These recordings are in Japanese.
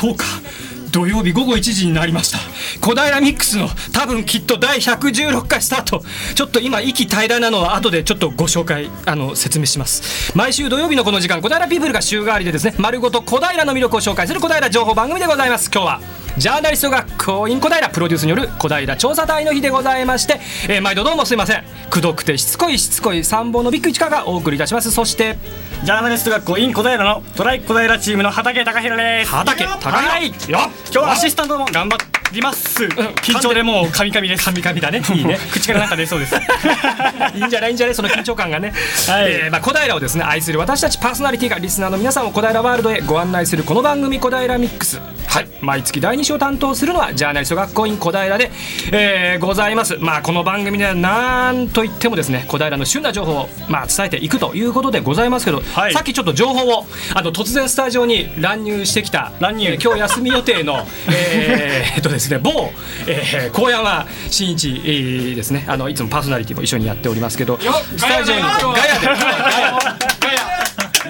10日土曜日午後1時になりました。小平ミックスの多分きっと第116回スタート。ちょっと今息平らなのは後でちょっとご紹介あの説明します。毎週土曜日のこの時間小平ピープルが週替わりでですね丸ごと小平の魅力を紹介する小平情報番組でございます。今日はジャーナリスト学校 in 小平プロデュースによる小平調査隊の日でございまして、えー毎度どうもすいません。くどくてしつこいしつこい参謀のビッグ市川がお送りいたします。そしてジャーナリスト学校 in 小平のトライ小平チームの畑隆弘です。畑高はい。今日はアシスタントも頑張ります。緊張でもうカミカミです。神々だね。いいね。口からなんか出そうです。いいんじゃない？いいんじゃない？その緊張感がね、はい。えーまあ、小平をですね愛する私たちパーソナリティがリスナーの皆さんを小平ワールドへご案内するこの番組「小平ミックス」はい。毎月第2週を担当するのはジャーナリスト学校員小平で、えーございます。まあこの番組ではなんといってもですね小平の旬な情報を、まあ、伝えていくということでございますけど、はい。さっきちょっと情報をあの突然スタジオに乱入してきた乱入。えー今日休み予定のえーえっとですね某、えー、高山真一、えーですね。あのいつもパーソナリティも一緒にやっておりますけどスタジオにガヤでガヤ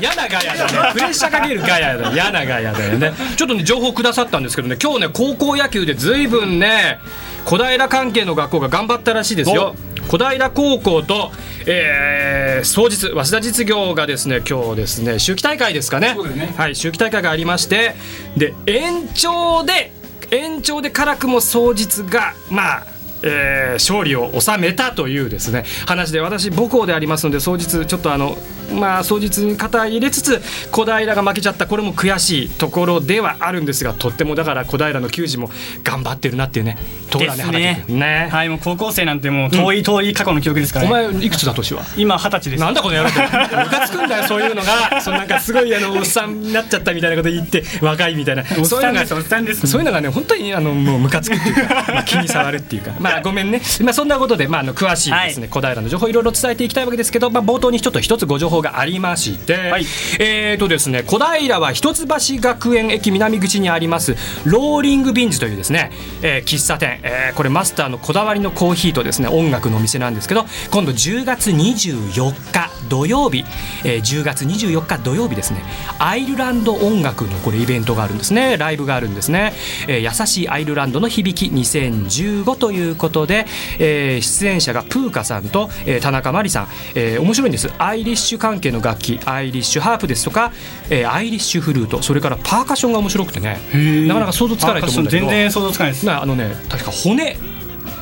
嫌なガヤだね。プレッシャーかけるガヤだ嫌なガヤだよね。ちょっとね情報くださったんですけどね今日ね高校野球でずいぶんね小平関係の学校が頑張ったらしいですよ。小平高校と、えー、双日早稲田実業がですね今日ですね秋季大会ですかね。はい秋季大会がありましてで延長で延長で辛くも双日がまあえー勝利を収めたというですね話で私母校でありますので双日ちょっとあのまあ双日に肩入れつつ小平が負けちゃったこれも悔しいところではあるんですがとってもだから小平の球児も頑張ってるなっていうねところだねね。ね。はいもう高校生なんてもう遠い遠い過去の記憶ですからおね、前いくつだ年は？今二十歳です。なんだこの野郎って。ムカつくんだよそういうのが。そのなんかすごいあのおっさんになっちゃったみたいなこと言って若いみたいな。そういうのがそういうのがね本当にあのもうムカつくっていうか、まあ、気に障るっていうか。ま あごめんね。まあそんなことでまああの詳しいですね、小平の情報いろいろ伝えていきたいわけですけどまあ冒頭にちょっと一つご情報がありまして、はい。えーとですね小平は一橋学園駅南口にありますローリングビンズというですね、えー喫茶店、えーこれマスターのこだわりのコーヒーとですね音楽のお店なんですけど今度10月24日土曜日、えー10月24日土曜日ですねアイルランド音楽のこれイベントがあるんですね。ライブがあるんですね、えー優しいアイルランドの響き2015ということで、えー出演者がプーカさんと、えー田中真理さん、えー面白いんです。アイリッシュ関係の楽器アイリッシュハープですとか、えーアイリッシュフルート。それからパーカッションが面白くてね。ー。なかなか想像つかないと思うんだけど。全然想像つかないです。なあのね確か骨。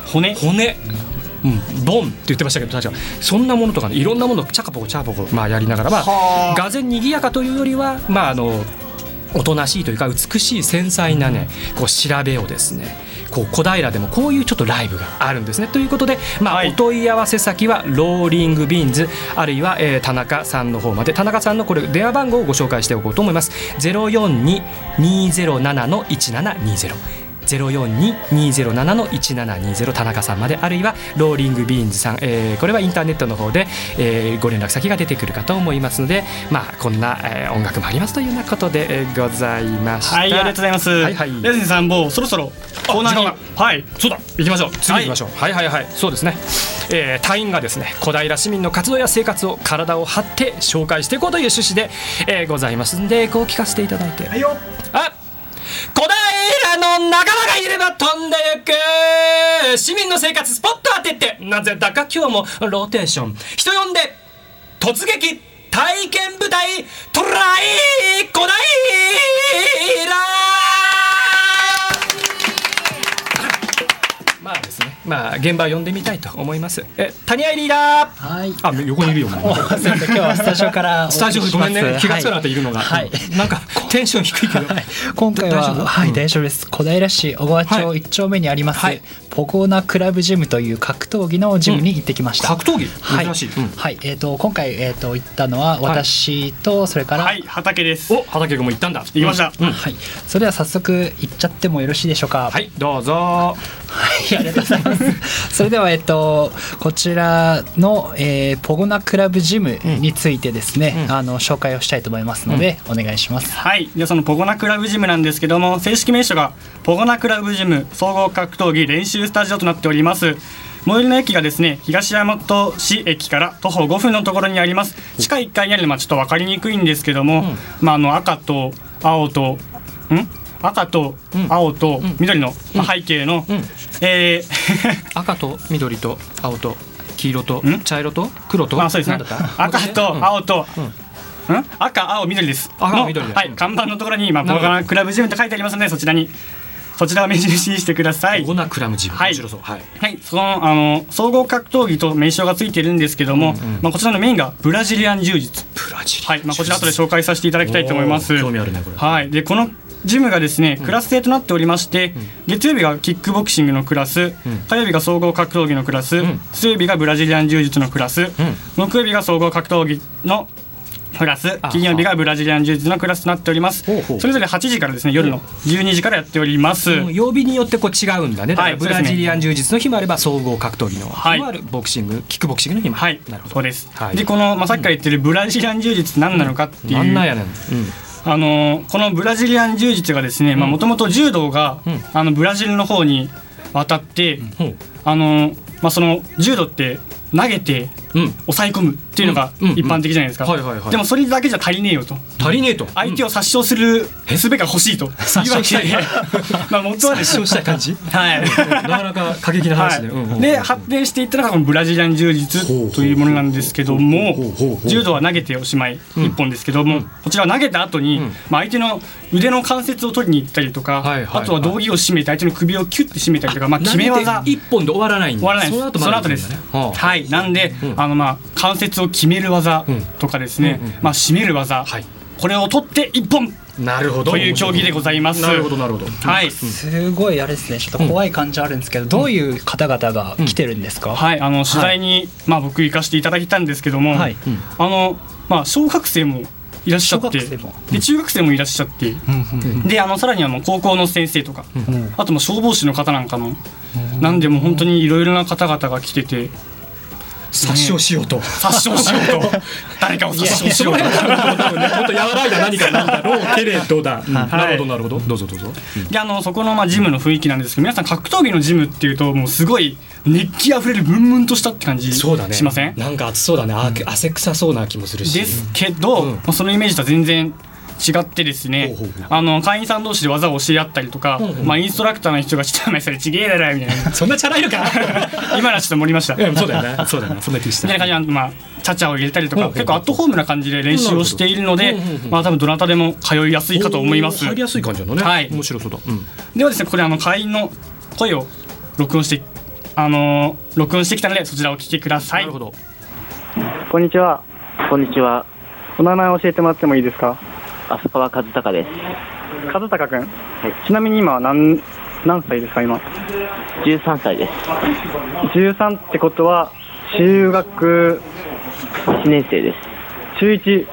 骨？骨。うん、ボンって言ってましたけど確か。そんなものとかねいろんなものをチャカポコチャカポコ、まあ、やりながら、まあ、がぜ賑やかというよりはまああのおとなしいというか美しい繊細なねこう調べをですねこう小平でもこういうちょっとライブがあるんですね。ということで、まあはい。お問い合わせ先はローリングビーンズあるいは、えー田中さんの方まで。田中さんのこれ電話番号をご紹介しておこうと思います。042-207の1720 042-207の1720田中さんまであるいはローリングビーンズさん、えーこれはインターネットの方で、えーご連絡先が出てくるかと思いますのでまあこんな、えー音楽もありますというようなことで、えーございました。はいありがとうございます、はいはい。レさんもうそろそろコーナーに時間はい。そうだ。行きましょう。次行きましょう、はい、はいはい。そうですね、えー隊員がですね小平市民の活動や生活を体を張って紹介していこうという趣旨で、えーございますんでこう聞かせていただいて。はいよ。あ小平の仲間がいれば飛んでゆく市民の生活スポット当ててなぜだか今日もローテーション人呼んで突撃体験部隊トライコダイラーまあ現場を呼んでみたいと思います。え谷合リーダー。はい。あ横にいるよ。お前おすみません今日はスタジオからお スタジオごめんね。気がつかなかったいるのが、はい。なんかテンション低いけど、はい。今回ははいうん。大丈夫です。小平市小川町はい。一丁目にあります、はい。ポコナクラブジムという格闘技のジムに行ってきました、格闘技？はい。珍しい、うん。はい。えっ、と今回えっ、と行ったのは私とそれからはい。畑です。お畑君も行ったんだ。行きました。うん。はい、それでは早速行っちゃってもよろしいでしょうか？はい。どうぞ。はい、ありがとうございます。それでは、えっと、こちらの、えーポゴナクラブジムについてですね、うん。あの紹介をしたいと思いますので、お願いします。はい、でそのポゴナクラブジムなんですけども正式名称がポゴナクラブジム総合格闘技練習スタジオとなっております。最寄りの駅がですね東大和市駅から徒歩5分のところにあります。地下1階にあるのはちょっと分かりにくいんですけども、まあ、あの赤と青とん？赤とうん。青とん。緑のまあ背景の、うん。えー 赤と緑と青と黄色とん？茶色と黒と？まあそうですね。赤と青と、うん。赤青緑です。の赤青緑ではい、うん看板のところに、まあ、なるほど。ポーガナクラブジムと書いてありますのでそちらにそちらを目印にしてください。オナクラムジムはい。はい。はい、そのあの総合格闘技と名称がついてるんですけども、まあ、こちらのメインがブラジリアン柔術。ブラジルはい、まあ、こちら後で紹介させていただきたいと思います。興味あるねこれ。はい、でこのジムがですねクラス制となっておりまして、月曜日がキックボクシングのクラス、火曜日が総合格闘技のクラス、ん。水曜日がブラジリアン柔術のクラス、木曜日が総合格闘技のクラスあ金曜日がブラジリアン柔術のクラスとなっております。それぞれ8時からですね夜の12時からやっております、うん。曜日によってこう違うんだね。だかブラジリアン柔術の日もあれば総合格闘技の日はいもあるボクシングキックボクシングの日もあはいるなるほど。そうです、はい。でこの、まあ、さっきから言ってるブラジリアン柔術って何なのかっていう、なんなんやねん。うんあのーこのブラジリアン柔術がですねもともと柔道が、うん。あのブラジルの方に渡って、ほうあのーまあ、その柔道って投げてうん。抑え込むっていうのが一般的じゃないですか、でもそれだけじゃ足りねえよと。足りねえと。相手を殺傷する術が欲しいと。殺傷？したい。まあ元は殺傷したい感じ？はい。なかなか過激な話で。発展していったのがこのブラジリアン柔術というものなんですけども柔道は投げておしまい一本ですけども、こちらは投げた後に、ん。まあ、相手の腕の関節を取りに行ったりとか、あとは道着を締めて相手の首をキュッて締めたりとか、まあ、決め技。一本で終わらないんだ。終わらないです。その後です、はあはい。なんで、うん。あのまあ関節を決める技うん。とかですね、うんうんうん。まあ、締める技、はい。これを取って一本。なるほど。という競技でございます。なるほどなるほど。はい、すごいあれですね。ちょっと怖い感じあるんですけど、どういう方々が来てるんですか、はい、あの取材に、まあ、僕行かせていただいたんですけども、はい。あのまあ、小学生もいらっしゃってで中学生もいらっしゃって、うんであのさらにはもう高校の先生とか、あともう消防士の方なんかも、なんでもう本当にいろいろな方々が来てて殺傷しようと。殺傷しようと。誰かを殺傷しようと。もっと和らいだ何かなんだろうけれどだ、なるほどなるほど。どうぞどうぞ、であのそこのまあジムの雰囲気なんですけど皆さん格闘技のジムっていうともうすごい熱気あふれるムンムンとしたって感じしそうだね。ません？なんか暑そうだね、あ汗臭そうな気もするし。ですけど、うん。まあ、そのイメージとは全然違ってですねあの会員さん同士で技を教え合ったりとか、まあ、インストラクターの人が「ちょっとお前それちげえだろ」みたいな。そんなチャラいのか？今のはちょっと盛りました。そうだよね。そうだよね。そんな気した。たいな感じで、まあ、チャチャを入れたりとか結構アットホームな感じで練習をしているのでまあ多分どなたでも通いやすいかと思います。入りやすい感じなのね。はい。面白そうだ、うん。ではですねここであの会員の声を録音してあのー録音してきたのでそちらをお聞きください。なるほど。こんにちは。こんにちは、お名前教えてもらってもいいですか？浅川和孝です。和孝くん。ちなみに今は何、何歳ですか今？13歳です。13ってことは、中学、1年生です。中1。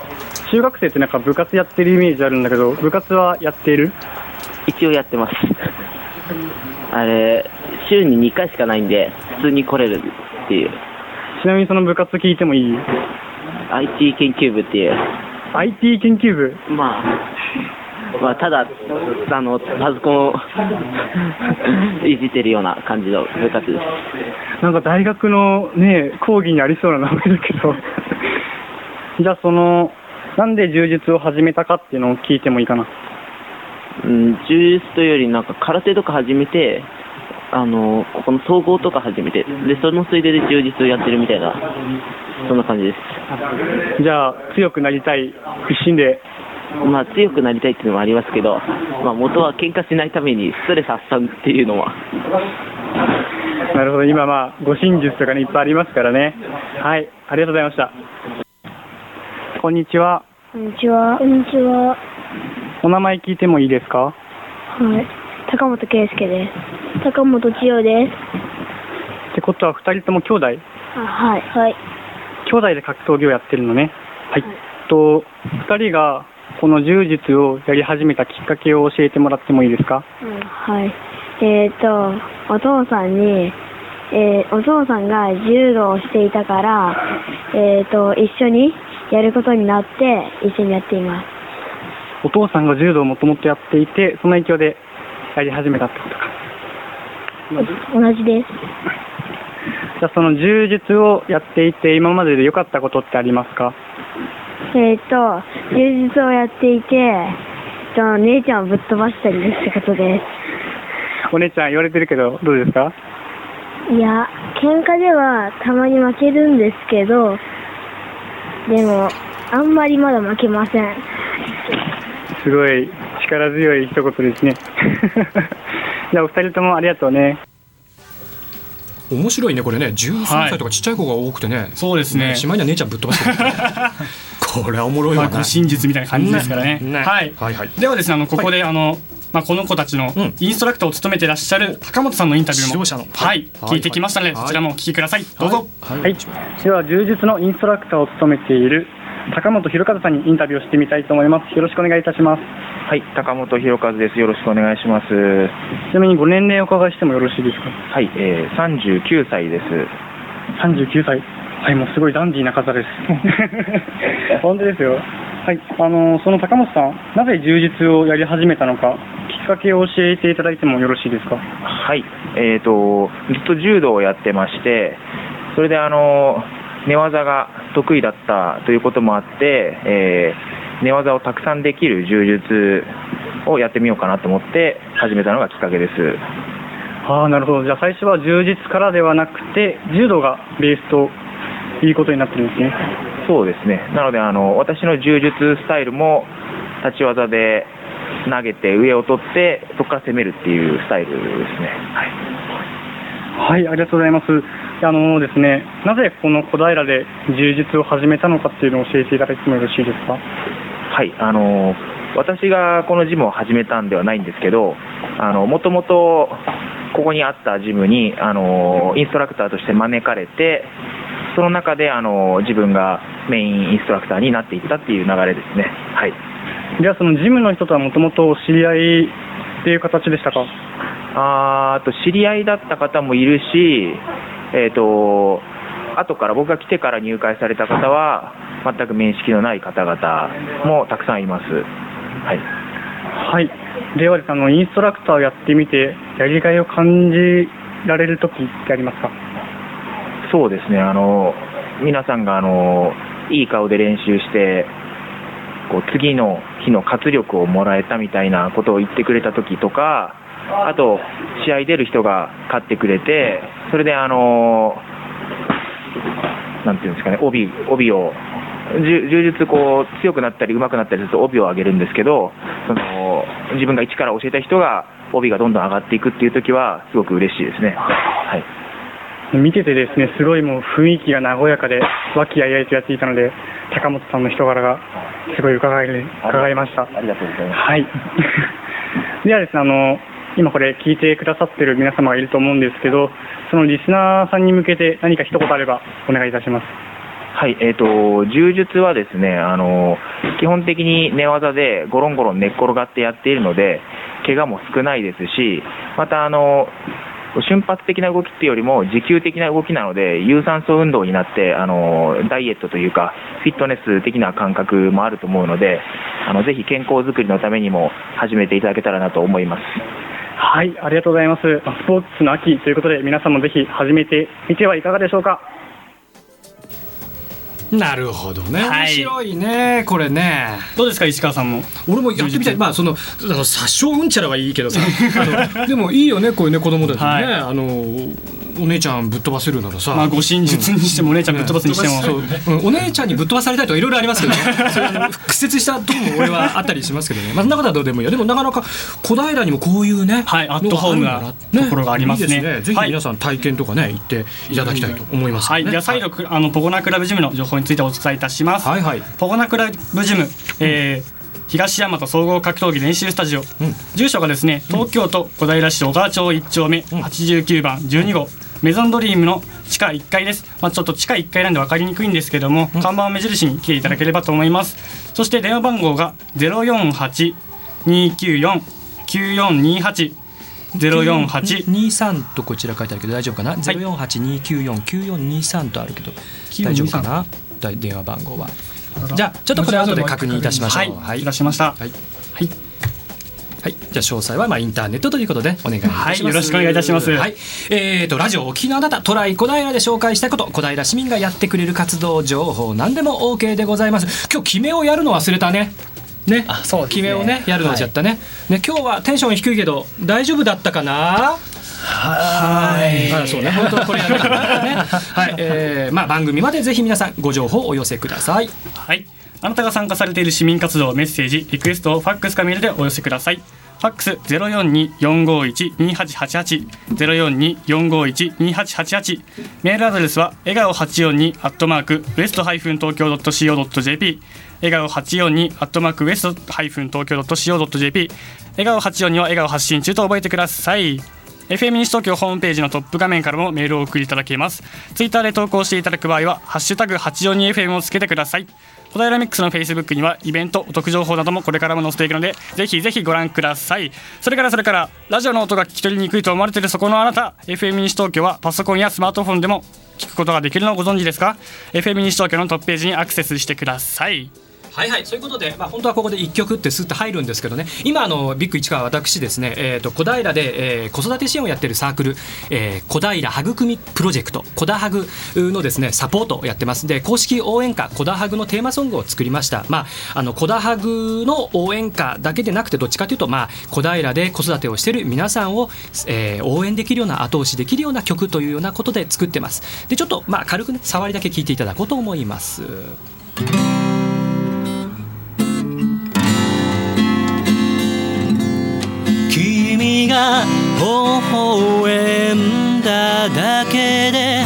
中学生ってなんか部活やってるイメージあるんだけど、部活はやっている？一応やってます。あれ、週に2回しかないんで、普通に来れるっていう、ちなみにその部活聞いてもいい？IT 研究部っていう、?IT 研究部。まあ、まあ、ただ、あの、パソコンを いじってるような感じの部活です。なんか大学のね、講義にありそうな名前だけど。じゃあその、なんで充実を始めたかっていうのを聞いてもいいかな。うん、柔術というより、なんか空手とか始めて、あの、ここの総合とか始めて、で、そのついでで充実をやってるみたいな、そんな感じです。じゃあ強くなりたい一心でまあ、強くなりたいっていうのもありますけど、まあ、元は喧嘩しないためにストレス発散っていうのは、なるほど、今、まあ、護身術とかね、いっぱいありますからね。はい、ありがとうございました。こんにちは。こんにちは。こんにちは。お名前聞いてもいいですか？はい。高本圭介です。高本千代です。ってことは、二人とも兄弟？あはい。はい。兄弟で格闘技をやってるのね。はい。と、二人が、この柔術をやり始めたきっかけを教えてもらってもいいですか？うんはい。えっ、と、お父さんに、えーお父さんが柔道をしていたから、えっ、と、一緒にやることになって、一緒にやっています。お父さんが柔道をもともとやっていて、その影響でやり始めたってことか。お同じです。じゃあ、その柔術をやっていて、今までで良かったことってありますか？えっ、と、柔術をやっていて、と、姉ちゃんをぶっ飛ばしたりですってことでお姉ちゃん言われてるけど、どうですか？す。いや、喧嘩ではたまに負けるんですけど、でも、あんまりまだ負けません。すごい力強い一言ですね。じゃあ、お二人ともありがとうね。面白いねこれね。13歳とかちっちゃい子が多くてね、そうですね。しまいには姉ちゃんぶっ飛ばしてる。これはおもろいまあ、わな、護身術みたいな感じですからね。ねはい、はいはい。ではですね、あのここで、あの。まあ、この子たちのうん。インストラクターを務めていらっしゃる高本さんのインタビューも指導者の。はい、はい。聞いてきましたので、はいそちらもお聞きください、どうぞ、はい、はい。では、柔術のインストラクターを務めている高本博和さんにインタビューをしてみたいと思います。よろしくお願いいたします。はい、高本博和です。よろしくお願いします。ちなみにご年齢をお伺いしてもよろしいですか？はい、えー、39歳です。39歳。はい、もうすごいダンディーな方です。本当ですよ。はい、あのその高本さん、なぜ柔術をやり始めたのか、きっかけを教えていただいてもよろしいですか？はい、えーと、ずっと柔道をやってまして、それであの、寝技が得意だったということもあって、えー寝技をたくさんできる柔術をやってみようかなと思って始めたのがきっかけです。ああ、なるほど。じゃあ最初は柔術からではなくて、柔道がベースということになってるんですね。そうですね。なので、あの、私の柔術スタイルも、立ち技で投げて上を取って、そこから攻めるっていうスタイルですね。はい。はい、ありがとうございます。あのですね、なぜこの小平で柔術を始めたのかっていうのを教えていただいてもよろしいですか？はい、あの私がこのジムを始めたんではないんですけど、あのもともとここにあったジムにあのインストラクターとして招かれて、その中であの自分がメインインストラクターになっていったっていう流れですね。はい。ではそのジムの人とはもともとお知り合いっていう形でしたか？あと知り合いだった方もいるし、えっ、と後から僕が来てから入会された方は全く面識のない方々もたくさんいます。はい。はい。ではですねあのインストラクターをやってみてやりがいを感じられる時ってありますか？そうですね、あの皆さんがあのいい顔で練習して、こう次の日の活力をもらえたみたいなことを言ってくれた時とか、あと、試合出る人が勝ってくれて、それであのなんていうんですかね、帯帯を、柔柔術こう強くなったり上手くなったりすると帯を上げるんですけど、その自分が一から教えた人が帯がどんどん上がっていくっていう時は、すごく嬉しいですね。はい見ててですねすごいもう雰囲気が和やかで和気あいあいとやっていたので高本さんの人柄がすごい伺える伺いました。ありがとうございます。はい。ではですね、あの、今これ聞いてくださってる皆様がいると思うんですけど、そのリスナーさんに向けて何か一言あればお願いいたします。はい、えっ、と、柔術はですね、あの、基本的に寝技でゴロンゴロン寝っ転がってやっているので、怪我も少ないですし、また、あの、瞬発的な動きっていうよりも持久的な動きなので、有酸素運動になって、あの、ダイエットというか、フィットネス的な感覚もあると思うので、あの、ぜひ健康づくりのためにも始めていただけたらなと思います。はい、ありがとうございます。スポーツの秋ということで、皆さんもぜひ始めてみてはいかがでしょうか。なるほどね、はい。面白いねこれね。どうですか石川さんも？俺もやってみたい。まあそのあの殺傷うんちゃらはいいけどさ。でもいいよねこういうね子供たちにね、はい。あのお姉ちゃんぶっ飛ばせるならさ、まあ護身術にしてもお姉ちゃんぶっ飛ばすにしても、そう。う。ん。お姉ちゃんにぶっ飛ばされたいとかいろいろありますけどね。それ屈折したとこも俺はあったりしますけどね、まあ、そんなことはどうでもいいよ。でもなかなか小平にもこういうね、はいアットホームなところがありますね。いいですぜひ皆さん体験とかね行っていただきたいと思います、はい、では再度、あのポゴナクラブジムの情報についてお伝えいたします。はいはい。ポゴナクラブジム、えー東大和総合格闘技練習スタジオ、住所がですね東京都小平市小川町1丁目、89番12号メゾンドリームの地下1階です、まあ、ちょっと地下1階なんで分かりにくいんですけども、看板を目印に来ていただければと思います。そして電話番号が048-294-9428 048 23とこちら書いてあるけど大丈夫かな、ゼロ四八二九四九四二三とあるけど大丈夫かな？だ電話番号は。じゃあちょっとこれ後で確認いたしましょう。はい、い。たしました。はい。はいはい、じゃあ詳細はまあインターネットということでお願いいたします。はい。よろしくお願いいたします。はい、えーとラジオ沖縄だたトライ小平で紹介したいこと小平市民がやってくれる活動情報何でも OK でございます。今日決めをやるの忘れたね。ね。あそうね。決めをねやるのをやったね,、ね今日はテンション低いけど大丈夫だったかな？はい。あそうね。本当これやるからね。はい、えーまあ、番組までぜひ皆さんご情報をお寄せください。はい。あなたが参加されている市民活動、メッセージ、リクエストをファックスかメールでお寄せください。ファックスゼロ四二四五一二八八八ゼロ四二四五一二八八八メールアドレスは笑顔八四二アットマークウエストハイフン東京ドット CO ドット JP 笑顔八四二アットマークウエストハイフン東京ドット CO ドット JP 笑顔八四二は笑顔発信中と覚えてください。FM 西東京ホームページのトップ画面からもメールを送りいただけます。ツイッターで投稿していただく場合は、ハッシュタグ 842FM をつけてください。小平ミックスの Facebook にはイベント、お得情報などもこれからも載せていくので、ぜひぜひご覧ください。それからそれから、ラジオの音が聞き取りにくいと思われているそこのあなた、FM 西東京はパソコンやスマートフォンでも聞くことができるのをご存知ですか ?FM 西東京のトップページにアクセスしてください。はいはい。そういうことで、まあ、本当はここで1曲ってスッと入るんですけどね。今あのビッグ市川私ですね、えー、と小平で、えー子育て支援をやってるサークル、えー小平はぐくみプロジェクト小田ハグのですねサポートをやってます。で公式応援歌小田ハグのテーマソングを作りました。まああの小田ハグの応援歌だけでなくてどっちかというとまあ小平で子育てをしてる皆さんを、えー応援できるような後押しできるような曲というようなことで作ってます。でちょっとまあ軽くね触りだけ聞いていただこうと思います。が微笑んだだけで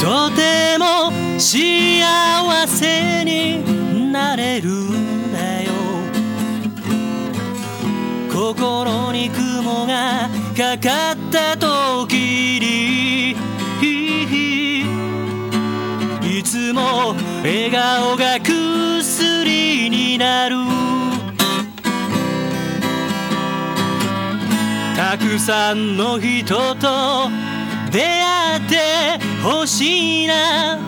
とても幸せになれるんだよ。心に雲がかかった時にいつも笑顔が薬になる。たくさんの人と出会ってほしいな。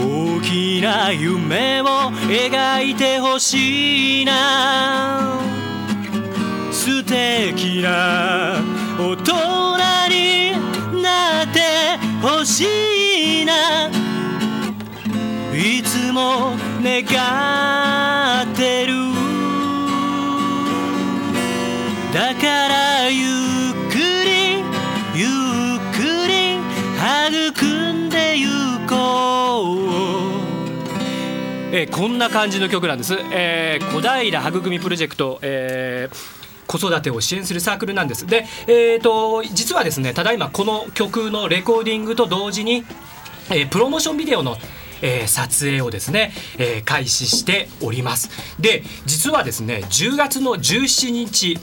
大きな夢を描いてほしいな。素敵な大人になってほしいな。いつも願ってるだからゆっくりゆっくり育んでゆこう。えこんな感じの曲なんです、えー小平はぐくみプロジェクト、えー子育てを支援するサークルなんです。で、えー、と実はですねただいまこの曲のレコーディングと同時に、えープロモーションビデオのえー撮影をですね、えー開始しております。で実はですね10月の17日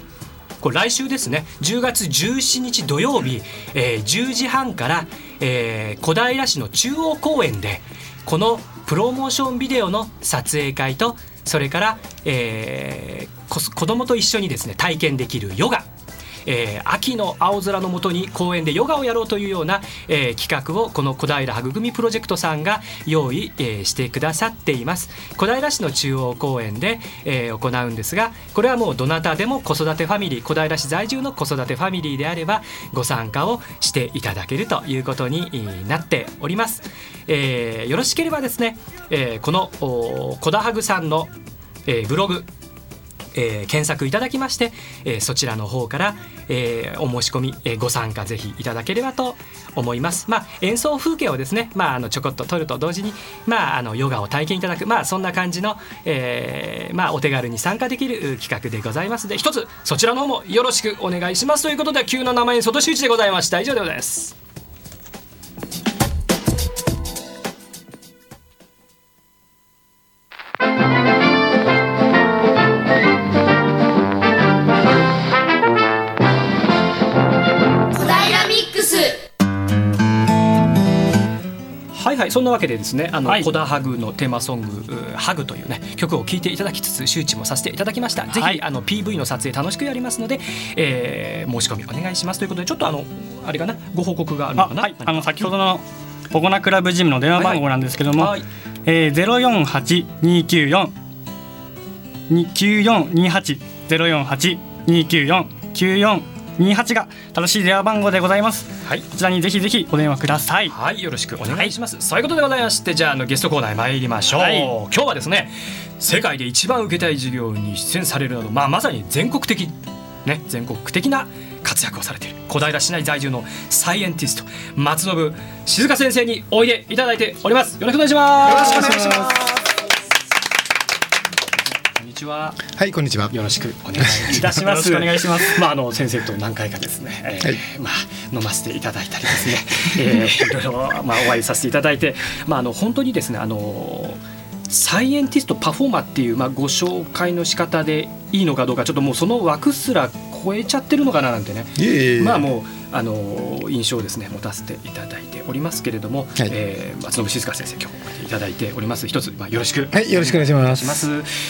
これ来週ですね。10月17日土曜日、えー10時半から、えー小平市の中央公園でこのプロモーションビデオの撮影会とそれから、えー子供と一緒にですね体験できるヨガ。えー秋の青空の下に公園でヨガをやろうというような、えー企画をこの小平はぐくみプロジェクトさんが用意、えーしてくださっています。小平市の中央公園で、えー行うんですがこれはもうどなたでも子育てファミリー小平市在住の子育てファミリーであればご参加をしていただけるということになっております、えーよろしければですね、えーこの小田ハグさんの、えーブログえー検索いただきまして、えーそちらの方から、えーお申し込み、えーご参加ぜひいただければと思います。まあ、演奏風景をですね、まあ、あのちょこっと撮ると同時に、まあ、あのヨガを体験いただく、まあ、そんな感じの、えーまあ、お手軽に参加できる企画でございますので一つそちらの方もよろしくお願いしますということで急な生演奏と周知でございました以上でございます。はいはいそんなわけでですねあの、はい。コダハグのテーマソングう「ハグというね曲を聴いていただきつつ周知もさせていただきました、ぜはい。ひあの PV の撮影楽しくやりますので、えー申し込みお願いしますということでちょっとあのあれかなご報告があるのかな？あはい、あの先ほどのポゴナクラブジムの電話番号なんですけども、はい。えー、048294 9428 04829494 28が正しい電話番号でございますはいこちらにぜひぜひお電話くださいはい、よろしくお願いします。そういうことでございまして、じゃああのゲストコーナーへ参りましょう。はい今日はですね、世界で一番受けたい授業に出演されるなど、まあまさに全国的ね、全国的な活躍をされている小平市内在住のサイエンティスト松信静香先生においでいただいております。よろしくお願いします。よろしくお願いします。ちは。はい、こんにちは。よろしくお願いいたします。お願いします。まああの先生と何回かですね、えーはいまあ飲ませていただいたりですね、えー、いろいろまあお会いさせていただいて、まああの本当にですねあのサイエンティストパフォーマーっていうまあご紹介の仕方でいいのかどうかちょっともうその枠すら超えちゃってるのかななんてね。まあもうあの印象をですね持たせていただいておりますけれども、はい。えー松信静香先生今日おいただいております。一つまあよろしく。はい、よろしくお願いします。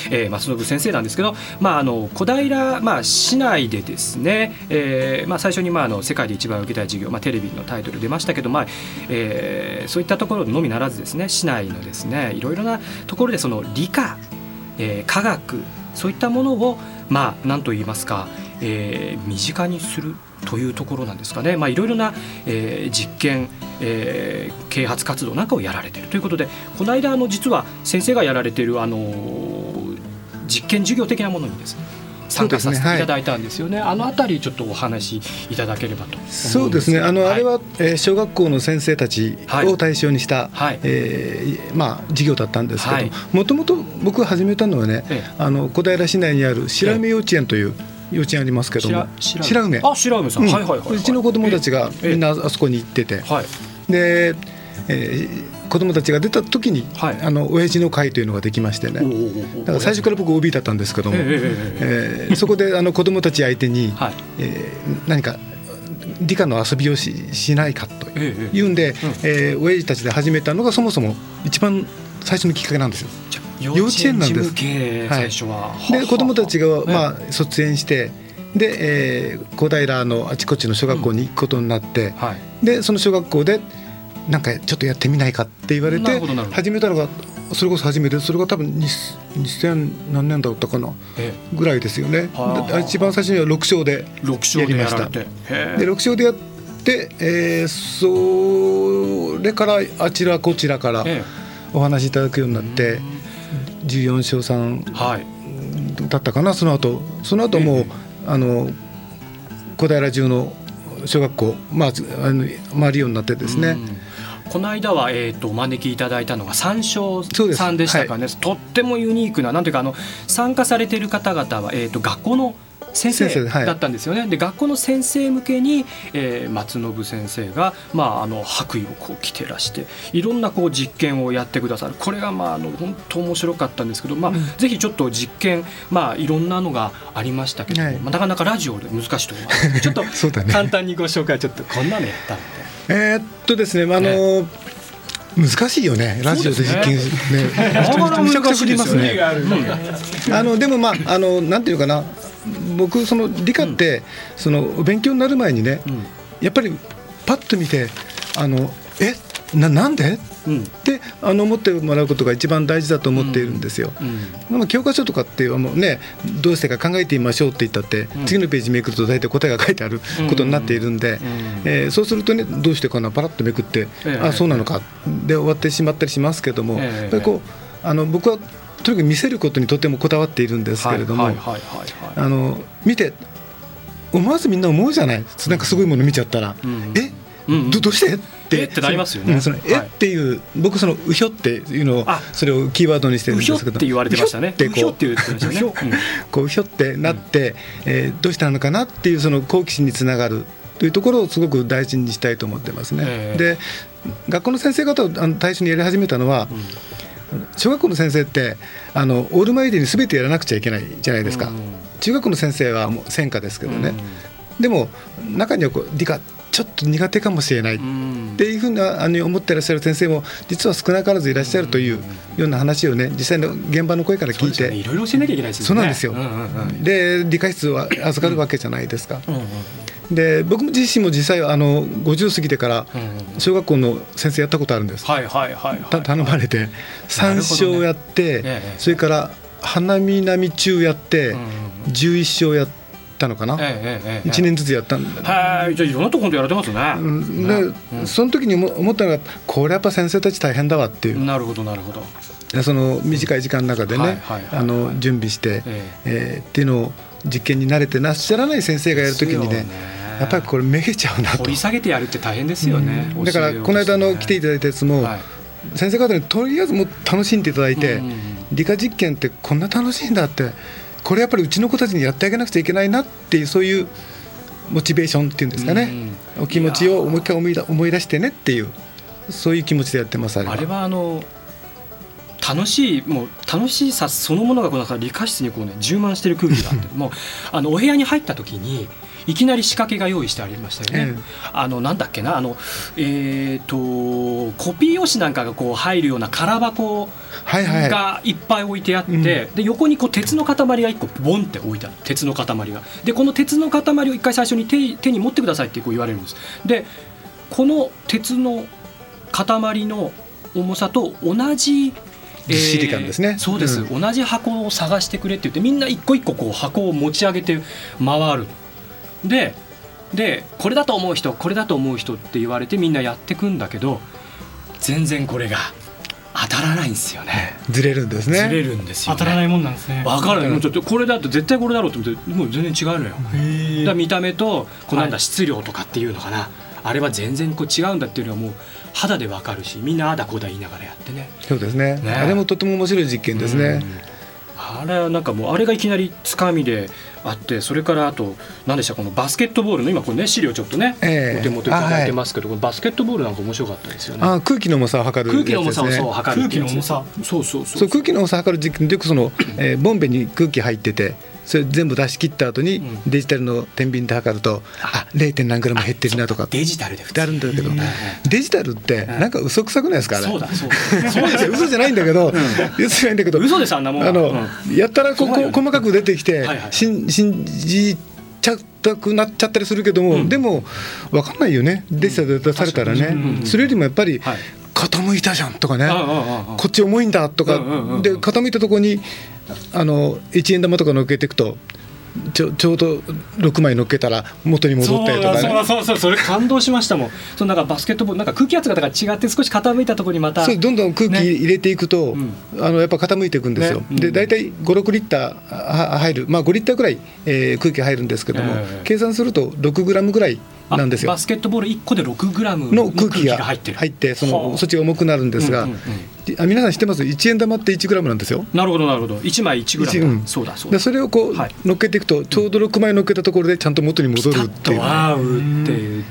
えー、松信先生なんですけど、まあ、あの小平、まあ、市内でですね、えーまあ、最初に、まあ、あの世界で一番受けたい授業、まあ、テレビのタイトル出ましたけど、まあえーそういったところのみならずですね市内のですねいろいろなところでその理科、えー科学そういったものを、まあ、なんと言いますか、えー身近にするというところなんですかね、まあ、いろいろな、えー実験、えー啓発活動なんかをやられているということでこの間あの実は先生がやられているあのー実験授業的なものにですね参加させてい。ただいたんですよね。あのあたりちょっとお話しいただければとそうですね。あの、はい。あれは、えー小学校の先生たちを対象にした、はい。えーまあ授業だったんですけはい。ど、もともと僕が始めたのはね、ええ。あの小平市内にある白梅幼稚園という幼稚園ありますけども、白白梅。あ白梅さん、うん。はいはいはいはい。うちの子供たちがええ。みんなあそこに行ってて、はい。で、えー子供たちが出た時に、はい。あの親父の会というのができましてね。だから最初から僕 OB だったんですけども、ええええええーそこであの子供たち相手に、はい。えー何か理科の遊びをししないかとええええ。いうんで、えー親父たちで始めたのがそもそも一番最初のきっかけなんですよ。幼稚園なんです。最初は、で子供たちが、ええまあ、卒園してで、えー小平のあちこちの小学校に行くことになって、はい。でその小学校でなんかちょっとやってみないかって言われて始めたのがそれこそ初めてそれが多分に2000何年だったかなえぐらいですよね。一番最初には6章でえ6章でやられて。やへえ。で6章でやって、えーそれからあちらこちらからえお話しいただくようになって14章さんえはい。だったかなその後。その後もあの小平中の小学校、まあ、あの回るようになってですね、うん。この間は、えー、とお招きいただいたのが三章さんでしたかね、とってもユニークななんていうかあの参加されている方々は、えー、と学校の先生だったんですよね。で学校の先生向けに、えー松信先生が、まあ、あの白衣をこう着てらしていろんなこう実験をやってくださる。これが、まあ、あの本当面白かったんですけど、まあぜひちょっと実験、まあ、いろんなのがありましたけど、はい。まあ、なかなかラジオで難しいと思います。ちょっとね簡単にご紹介ちょっとこんなのやったんで。えーっとですね、まああの難しいよね。ラジオで実験ね。めちゃくちゃ振りますね。あのでもまああのなんていうかな。僕その理科って、その勉強になる前にね、やっぱりパッと見てあのえ？ななんで？うん。ってあの思ってもらうことが一番大事だと思っているんですよ。うん。まあ教科書とかっていうもうねどうしてか考えてみましょうって言ったって、次のページめくると大体答えが書いてあることになっているんで、えーそうするとねどうしてかなパラッとめくって、ええ。あそうなのかで終わってしまったりしますけども、ええ。やっぱりこうあの僕はとにかく見せることにとてもこだわっているんですけれども、見て思わずみんな思うじゃない？なんかすごいもの見ちゃったら、ん。え？うんどどうして？って。え？ってなりますよね。えはい。っていう僕そのうひょっていうのをあ。それをキーワードにしてるんうひょっですけどて言われてましたね。うひょってこううひょって言ってましたね。うひょこうひょってなって、えーどうしたのかなっていうその好奇心につながる。というところをすごく大事にしたいと思ってますね。ええ。で学校の先生方をあの対象にやり始めたのは、小学校の先生ってあのオールマイディに全てやらなくちゃいけないじゃないですか。中学校の先生はもう専科ですけどね、でも中にはこう理科ちょっと苦手かもしれないっていうふうなあの思ってらっしゃる先生も実は少なからずいらっしゃるというような話をね実際の現場の声から聞いて、いろいろ教えなきゃいけないですよね。そうなんですよ。うんうんうんで理科室を預かるわけじゃないですか。で僕自身も実際あの50過ぎてから小学校の先生やったことあるんです。はいはいはいはい。た頼まれて3章やって、ええそれから花見並中やって、11章やったのかな、ええええええ。1年ずつやったんだ、はいじゃあいろんなところでやられてますね、うん。その時に思思ったのがこれやっぱ先生たち大変だわっていう、なるほどなるほど。その短い時間の中でね、準備して、ええ。ーっていうのを実験に慣れてなっしゃらない先生がやるときにねやっぱりこれめげちゃうなと。掘り下げてやるって大変ですよね、だからこの間の来ていただいたやつも、はい。先生方にとりあえずもう楽しんでいただいて、うんうんうん。理科実験ってこんな楽しいんだってこれやっぱりうちの子たちにやってあげなくちゃいけないなっていうそういうモチベーションっていうんですかね、お気持ちをもう一回思い出思い出してねっていうそういう気持ちでやってますあれはあの楽しいもう楽しさそのものがこうなんか理科室にこうね充満してる空気があって。もうあのお部屋に入った時にいきなり仕掛けが用意してありましたよね。えあのなんだっけなあのえっ、とコピー用紙なんかがこう入るような空箱はいはい。がいっぱい置いてあって、で横にこう鉄の塊が1個ボンって置いてある鉄の塊が。でこの鉄の塊を一回最初に手手に持ってくださいってこう言われるんです。でこの鉄の塊の重さと同じずっしり感ですね。そうです、う同じ箱を探してくれって言ってみんな一個一個こう箱を持ち上げて回るででこれだと思う人これだと思う人って言われてみんなやってくんだけど全然これが当たらないんですよね。ずれるんですね。ずれるんですよ、ね、当たらないもんなんですね。わかる。ねもうちょっとこれだと絶対これだろうと思ってもう全然違うのよ。だ見た目とこうなんだ質量とかっていうのかな、あれは全然こう違うんだっていうのはもう肌でわかるしみんなああだこうだ言いながらやってね。そうですね。ね。あれもとても面白い実験ですね、あれはなんかもうあれがいきなりつかみであってそれからあと何でしたこのバスケットボールの今これね資料ちょっとね、ええ。お手元いただいてますけど、このバスケットボールなんか面白かったですよね。あ空気の重さを測る空気の重さをそう測る空気の重さそうそうそうそう。空気の重さ測る実験でよくその、えーボンベに空気入っててそれ全部出し切った後にデジタルの天秤で測ると、あ。0. 何グラム減ってるなとか。デジタルでってあるんだけど、デジタルってなんか嘘くさくないですかあれ？そうだそうそうですよ嘘じゃないんだけど、嘘じゃないんだけど嘘ですあんなもんは。あの、うん。やったらここ、細かく出てきて、信じちゃったくなっちゃったりするけども、でも分かんないよね。デジタルで出されたらね、確かに。うんうんそれよりもやっぱり、はい傾いたじゃんとかね、こっち重いんだとか、で傾いたところにあの1円玉とか乗っけていくとちょちょうど6枚乗っけたら元に戻ったりとかね。そうだそうだそうそれ感動しましたもん。そのなんかバスケットボールなんか空気圧がだから違って少し傾いたところにまたそうどんどん空気入れていくと、あのやっぱ傾いていくんですよ、ね。うん。で大体56リッターは入る、まあ、5リッターぐらい、えー空気入るんですけども、ええ。計算すると6グラムぐらいあなんですよ。バスケットボール1個で6グラムの空気が入ってる。入ってそのはあ。そっちが重くなるんですが、うんうんうん。あ皆さん知ってます？1円玉って1グラムなんですよ。なるほどなるほど。1枚1グラム、うんそうだそうだ。でそれをこう、はい。乗っけていくとちょうど6枚乗っけたところでちゃんと元に戻るっていう。ワーウっていう。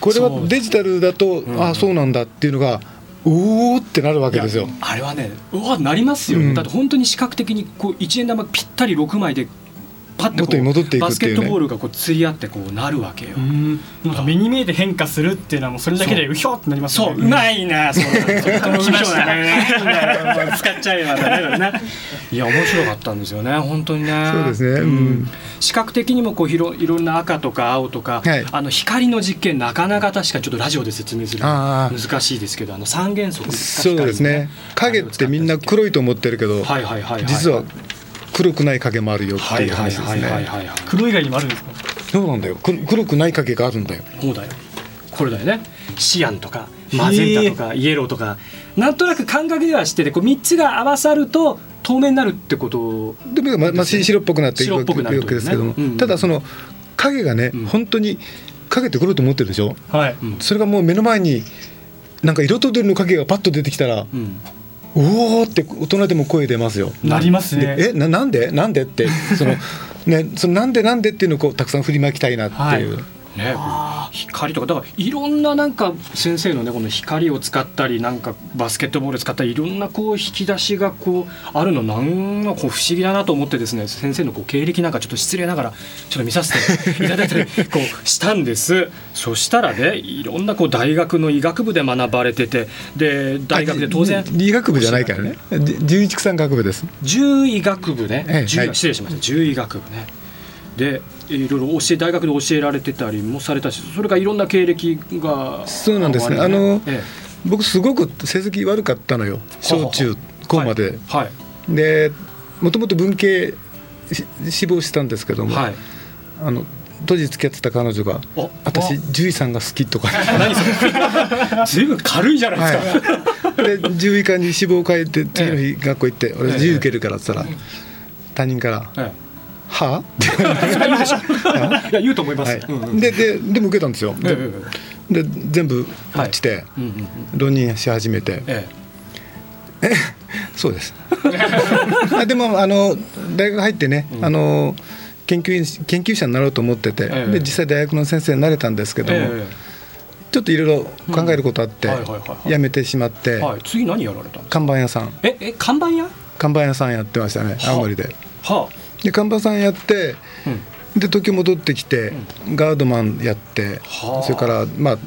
これはデジタルだと、ああそうなんだっていうのがおおってなるわけですよ。あれはねうわなりますよ、うん。だって本当に視覚的にこう1円玉ぴったり6枚でパッてこ元に戻っていくバスケットボールがこう釣り合ってこうなるわけよ、なんか目に見えて変化するっていうのはもうそれだけでう。ひょってなりますよね。そう。うまいな。そうそう来ましたね使っちゃえばねいや面白かったんですよね。本当にね。そうですね。うん。視覚的にもこういろいろんな赤とか青とか、はい。あの光の実験なかなか確かにちょっとラジオで説明する難しいですけどあの三原則ですかそうですね。影ってみんな黒いと思ってるけど、はいはいはいはい。実は黒くない影もあるよっていう話ですね。黒以外にもあるんですか？そうなんだよ。く黒くない影があるんだよ。そうだよ。これだよね。シアンとかマゼンタとかイエローとか。なんとなく感覚では知っててこう3つが合わさると透明になるってこと？でもままあし白っぽくなっていくわけですけども、うんただその影がね、本当に影って黒いと思ってるでしょ？はい、それがもう目の前になんか色とりの影がパッと出てきたら、うんおおって大人でも声出ますよ。なりますねでえななんで？なんで？ってそのねそのなんでなんでっていうのをこうたくさん振りまきたいなっていう。ね、光とかだからいろんななんか先生のねこの光を使ったりなんかバスケットボール使ったりいろんなこう引き出しがこうあるのなんかこう不思議だなと思ってですね先生のこう経歴なんかちょっと失礼ながらちょっと見させていただいたり こうしたんです。そしたらねいろんなこう大学の医学部で学ばれててで大学で当然あ理学部じゃないからね。じ十一区産学部です。獣医学部ね、ええ失礼しました。獣医学部ね。でいろいろ教え大学で教えられてたりもされたしそれからいろんな経歴がそうなんですね。あの、え僕すごく成績悪かったのよ。小中高まで。はい。で、もともと文系し志望してたんですけども、はい。あの当時付き合ってた彼女がお私獣医さんが好きとか。何それ。随分軽いじゃないですか、はい、で獣医科に志望を変えて次の日学校行って「俺獣医受けるから」って言ったら他人から「えは？あ?」言うでしょいや言うと思います、はい。うんうんでででも受けたんですよ。でえ。で全部落ちてうんうんうん。浪人し始めて。えそうです。あでもあの大学入ってね、あの研究員研究者になろうと思ってて、ええ。で実際大学の先生になれたんですけども、ええ。ちょっといろいろ考えることあって、うんはいはいはいはい。辞めてしまって、はい、次何やられた看板屋さん。ええ看板屋？看板屋さんやってましたねはあ青森で。はで看板さんやって、で東京戻ってきて、ガードマンやって、はあ。それからまあ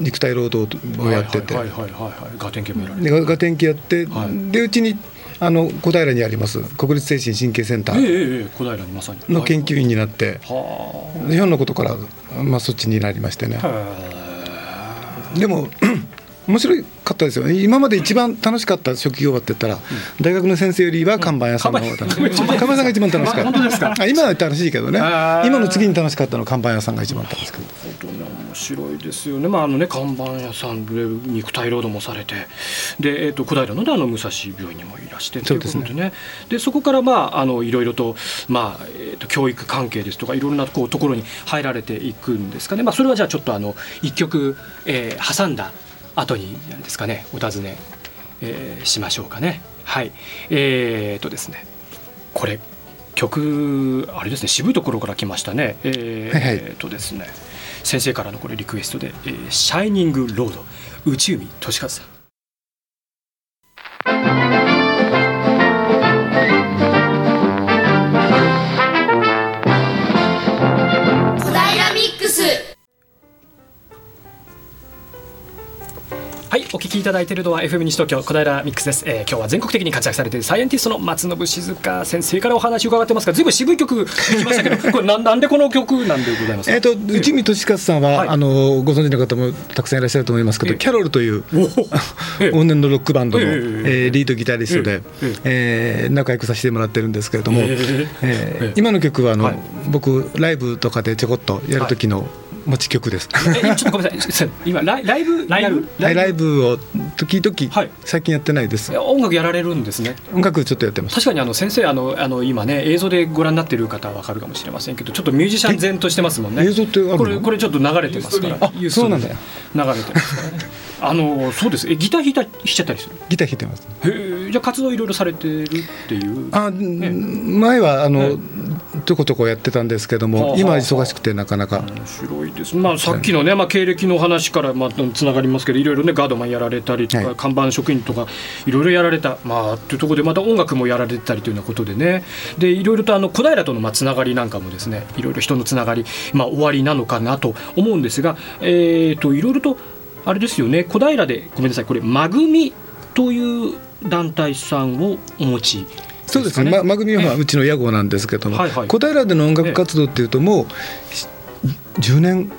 肉体労働あをやってて、はいはいはいはいはいガテン系もやられて。でガガテンキやって、はい。でうちにあの小平にあります国立精神神経センター。小平にまさに。の研究員になって、はでひょんなことから、まあ、そっちになりましてね。でも面白かったですよ今まで一番楽しかった職業はって言ったら、大学の先生よりは看板屋さんの方が楽しかった、看板。屋さんが一番楽しかった。あ今は楽しいけどね。今の次に楽しかったのは看板屋さんが一番楽しかった本当に面白いですよね、まああのね、看板屋さんで肉体労働もされて。で、えー、と小平の,、ね、あの武蔵病院にもいらしてということでね。でそこから、まあ、あのいろいろと,、まあえー、と教育関係ですとかいろんなこうところに入られていくんですかね、まあ、それはじゃあちょっとあの一曲、えー挟んだ後にあれですかねお尋ね、えーしましょうかね。はいえー、とですねこれ曲あれですね渋いところから来ましたね。えーはいはいえーとですね先生からのこれリクエストで「えーシャイニングロード内海俊和さん」はい、お聞きいただいているのは FM 西東京小平ミックスです、えー、今日は全国的に活躍されているサイエンティストの松信静香先生からお話を伺ってますがずいぶん渋い曲できましたけど これなんなんでこの曲なんでございます？かえー、と内海俊和さんは、あのご存知の方もたくさんいらっしゃると思いますけど、キャロルという往年 のロックバンドの、ええ。えーリードギタリストで、えー仲良くさせてもらってるんですけれども、ええ。えー今の曲はあの、はい。僕ライブとかでちょこっとやる時の持ち曲です。えちょっとごめんなさい。今ライライブ？ライブ？はい、ライブを時々、最近やってないです。音楽やられるんですね。音楽ちょっとやってます。確かにあの先生あのあの今ね映像でご覧になっている方はわかるかもしれませんけどちょっとミュージシャン前としてますもんね。映像ってあるの？これこれちょっと流れてますから。あそうなんだ。よ流れてますからねあのそうです。えギター弾いた弾いちゃったりする？ギター弾いてます。へえじゃあ活動いろいろされてるっていう？あ、前はあの、ちょこちょこやってたんですけども、今は忙しくてなかなか。面白いです、まあ、さっきのね、まあ、経歴の話からまあつながりますけどいろいろねガードマンやられたりとか、看板職員とかいろいろやられた、まあ、というところでまた音楽もやられたりというようなことでね。でいろいろとあの小平とのまあつながりなんかもですねいろいろ人のつながり、まあ、終わりなのかなと思うんですが、えー、といろいろとあれですよね小平でごめんなさいこれ「まぐみ」という団体さんをお持ちそうですね。ままぐみはうちの屋号なんですけども、はいはい。小平での音楽活動っていうともう10年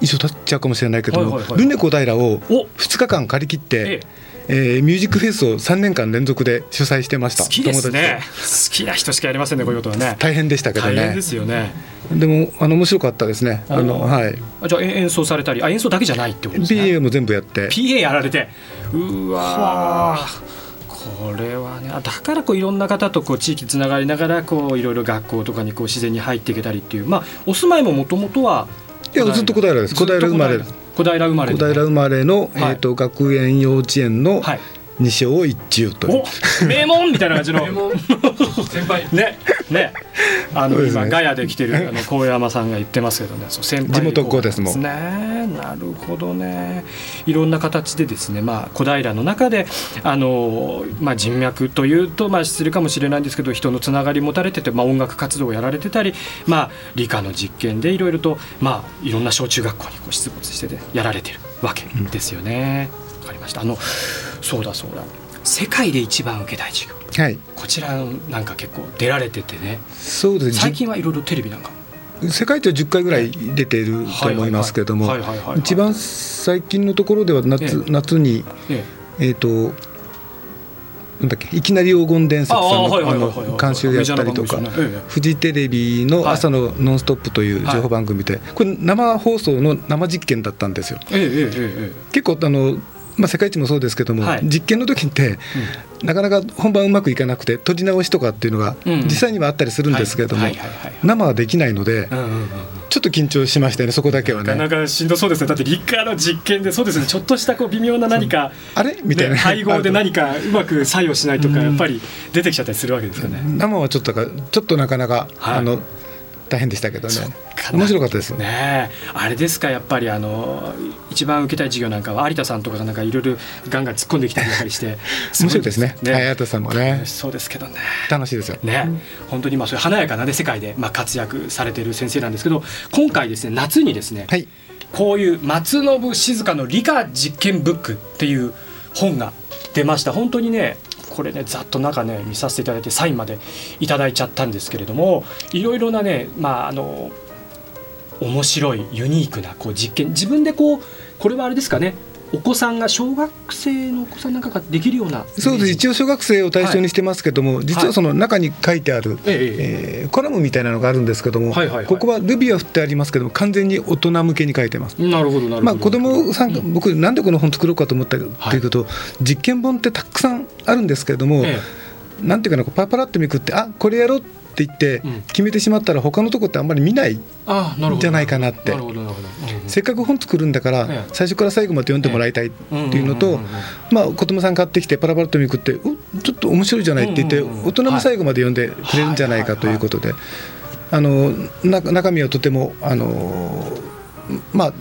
以上経っちゃうかもしれないけども、はいはいはい。ルネ小平を2日間借り切って、えーミュージックフェスを3年間連続で主催してました。好きですね。友好きな人しかやりませんねこういうことはね。大変でしたけどね。大変ですよね。でもあの面白かったですね。あのはい。あじゃあ演奏されたりあ演奏だけじゃないってことですね。PA も全部やって。PA やられて。うわーこれはねあだからこういろんな方とこう地域つながりながらこういろいろ学校とかにこう自然に入っていけたりっていうまあお住まいももともとはいやずっと小平です。小平生まれ。小平生まれ小平生まれの、えっ、と学園幼稚園の二小一中という。お名門みたいな感じの。先輩。ねね。あのね。今ガヤで来てるあの高山さんが言ってますけどね。そう先輩地元っ子ですもんねなるほどね。いろんな形でですね。まあ小平の中であのまあ人脈というとまあ失礼かもしれないんですけど人のつながり持たれててまあ音楽活動をやられてたりまあ理科の実験でいろいろとまあいろんな小中学校にこう出没しててやられてるわけですよね。わ、かりました。あのそうだそうだ。世界で一番受けたい授業。はい。こちらなんか結構出られててね。そうですね。最近はいろいろテレビなんかも。世界一は10回ぐらい出ていると思いますけども一番最近のところでは夏,、ええ。夏に、ええ。ー、となんだっけいきなり黄金伝説さんの監修やったりとかフジテレビの朝の「ノンストップ!」という情報番組でこれ生放送の生実験だったんですよ。ええええええ。結構あのまあ、世界一もそうですけども、はい。実験の時って、なかなか本番うまくいかなくて閉じ直しとかっていうのがうん。実際にはあったりするんですけれども、生はできないので、うんうんうんちょっと緊張しましたよねそこだけはなかなね。かしんどそうですね。だって理科の実験でそうですね。ちょっとしたこう微妙な何かあれ？みたいな、ね配合で何かうまく作用しないとかやっぱり出てきちゃったりするわけですよね。生はちょっとかちょっとなかなか、はい。あの大変でしたけどね。面白かったです。ね。え。あれですかやっぱりあの一番受けたい授業なんかは有田さんとかがなんかいろいろガンガン突っ込んできたりなんかりして。面白いですね。ねはい、綾田さんもね。そうですけどね。楽しいですよ。ね、本当にまあそういう華やかな、ね、世界でまあ活躍されている先生なんですけど今回ですね夏にですね、はい。こういう松信静香の理科実験ブックっていう本が出ました。本当にねこれねざっと中ね見させていただいてサインまでいただいちゃったんですけれどもいろいろなねまああの面白いユニークなこう実験自分でこうこれはあれですかねお子さんが小学生のお子さんなんかができるようなそうです。一応小学生を対象にしてますけども、実はその中に書いてある、ええーコラムみたいなのがあるんですけども、はいはいはい。ここはルビーは振ってありますけども完全に大人向けに書いてます。なるほどなるほど、まあ、子供さん、僕なんでこの本作ろうかと思ったかというと、実験本ってたくさんあるんですけれども、えなんていうかなパラパラってめくってあこれやろうって言って決めてしまったら他のとこってあんまり見ないあなるほど。じゃないかなって。せっかく本作るんだから、ええ。最初から最後まで読んでもらいたいっていうのと、まあ、子供さん買ってきてパラパラとめくっておちょっと面白いじゃないって言って、大人も最後まで読んでくれるんじゃないかということで、あのな中身はとてもあのまあ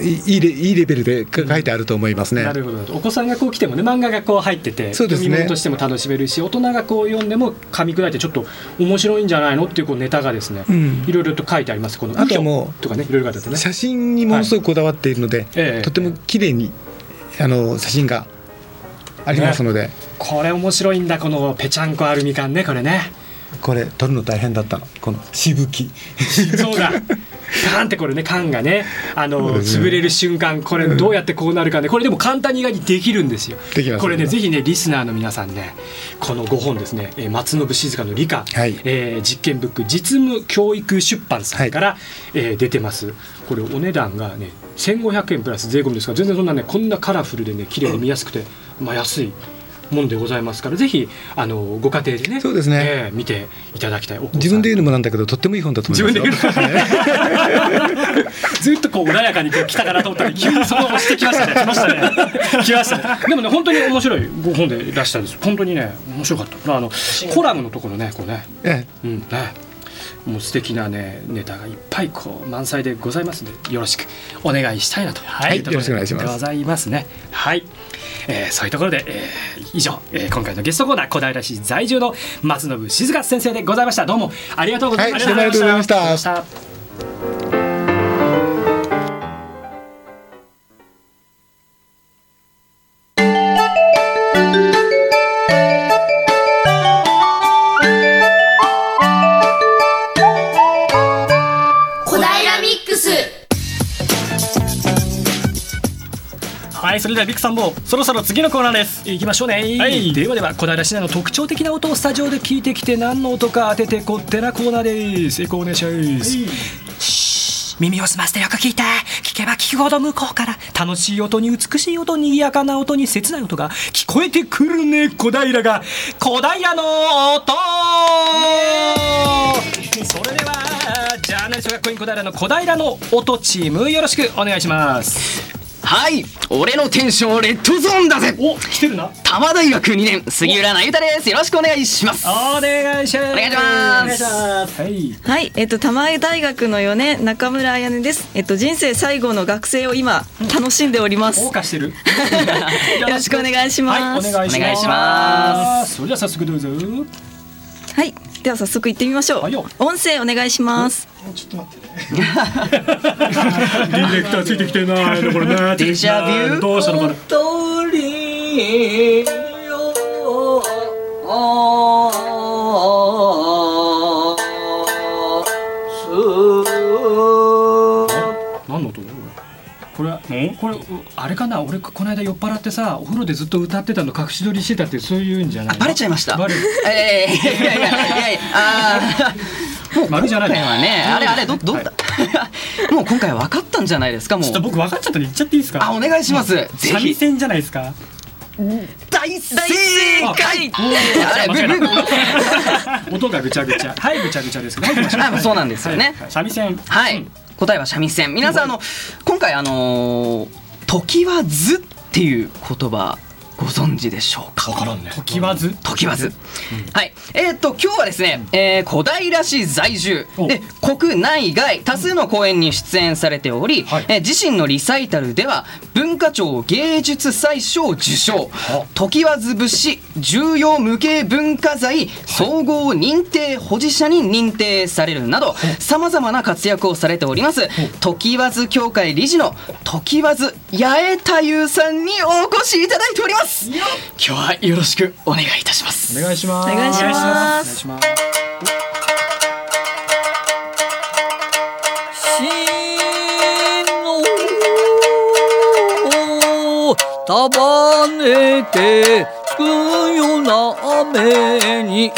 いいいレいいレベルで書いてあると思いますね。なるほど。お子さんがこう来てもね漫画がこう入っててそうですね。読み物としても楽しめるし大人がこう読んでも噛み砕いてちょっと面白いんじゃないのっていうこうネタがですね、うん。いろいろと書いてあります。このあとはもうとかねいろいろ書いてあってね。写真にものすごくこだわっているので、ええ。とても綺麗にあの写真がありますので、これ面白いんだこのぺちゃんこアルミ缶ねこれね。これ撮るの大変だったの。このしぶき。そうだガーンってこれね缶がねあの潰れる瞬間これどうやってこうなるかねこれでも簡単に意外にできるんですよ。できますこれねぜひねリスナーの皆さんねこの5本ですね、えー松信静香の理科、えー実験ブック実務教育出版さんから、えー出てます。これお値段がね1500円プラス税込みですから全然そんなねこんなカラフルでね綺麗で見やすくて、まあ、安いもんでございますからぜひあのご家庭でねそうですね。えー見ていただきたい自分で言うのもなんだけどとってもいい本だと思いますよ。自分で言ずっとこう穏やかにこう来たかなと思ったら急にそこ押してきましたね。来ましたね。来ましたね。でもね本当に面白いご本でいらしたんです。本当にね面白かった。あのコラムのところねこうね。え。うんねもう素敵なねネタがいっぱいこう満載でございますのでよろしくお願いしたいなと。はいいよろしくお願いします。ございますね。はい、えーそういうところで、えー以上、えー今回のゲストコーナー小平市在住の松信静勝先生でございました。どうもありがとうございました、はいありがとうございましたそれではビッグサンボーそろそろ次のコーナーです。行きましょうね、はい。ではでは小平市内の特徴的な音をスタジオで聞いてきて何の音か当ててこってなコーナーです。エコーお願い。します、耳を澄ませてよく聞いて聞けば聞くほど向こうから楽しい音に美しい音賑やかな音に切ない音が聞こえてくるね。小平が小平の音。それではジャーナリスト学校員小平の小平の音チームよろしくお願いしますはい俺のテンションレッドゾーンだぜお来てるな多摩大学2年杉浦那由太ですよろしくお願いしますお願いしますお願いしますはいはい、えっと多摩大学の4年中村彩音です。えっと人生最後の学生を今楽しんでおります。謳歌してる。よろしくお願いします。はい、お願いします。お願いしますそれでは早速どうぞ。はい、では早速行ってみましょう。音声お願いします。ディレクターついてきてないねこれね。デジャビュー？どうしたのかな？何のこれ。は。これあれかな？俺この間酔っ払ってさお風呂でずっと歌ってたの隠し撮りしてたってそういうんじゃないの？バレちゃいましたバレええいやいやいやいやあーもう丸じゃないはねあれあれどどうだもう今回は分かったんじゃないですかもうちょっと僕分かっちゃったんで言っちゃっていいですかあお願いしますぜひ三味線じゃないですか大正解音がぐちゃぐちゃはいぐちゃぐちゃですけどそうなんですよね三味線はい答えは三味線。皆さんあの今回あのー時はずっていう言葉ご存知でしょうか？わからんね。時はず。時はず。はい。えーっと今日はですね、えー小平市在住で国内外多数の公演に出演されており、えー自身のリサイタルでは文化庁芸術祭賞を受賞。時はず節重要無形文化財総合認定保持者に認定されるなどさまざまな活躍をされております時わず協会理事の時わず八重太夫さんにお越しいただいております今日はよろしくお願いいたします。お願いします。お願いしますお願いしますを束ねてつくような雨に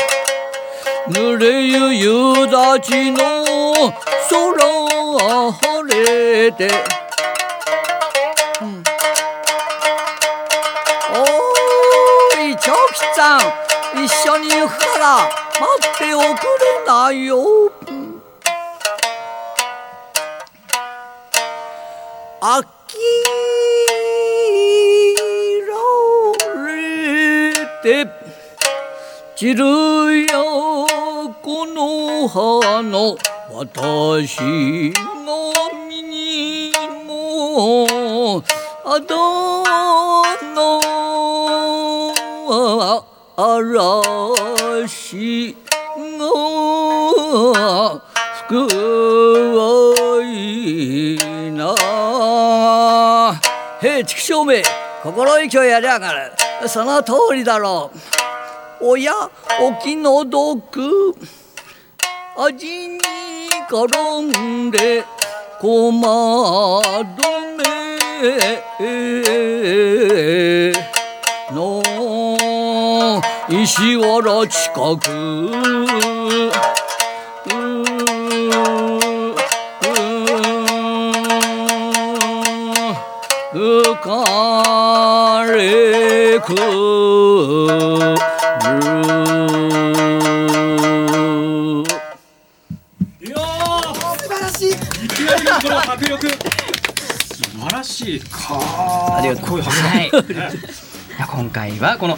濡れゆ夕立の空は晴れて、いチョキさん一緒に行くから待っておくれなよ。あきられて散るよこの花私の身にもあだの嵐が吹くいな。へえ畜生め心意気をやりやがる。その通りだろう。おやお気の毒。味に絡んで困るねの石原近く。浮かれくるいや素晴らしいいきなりのこの迫力素晴らしいかありがとうございます。はい。今回はこの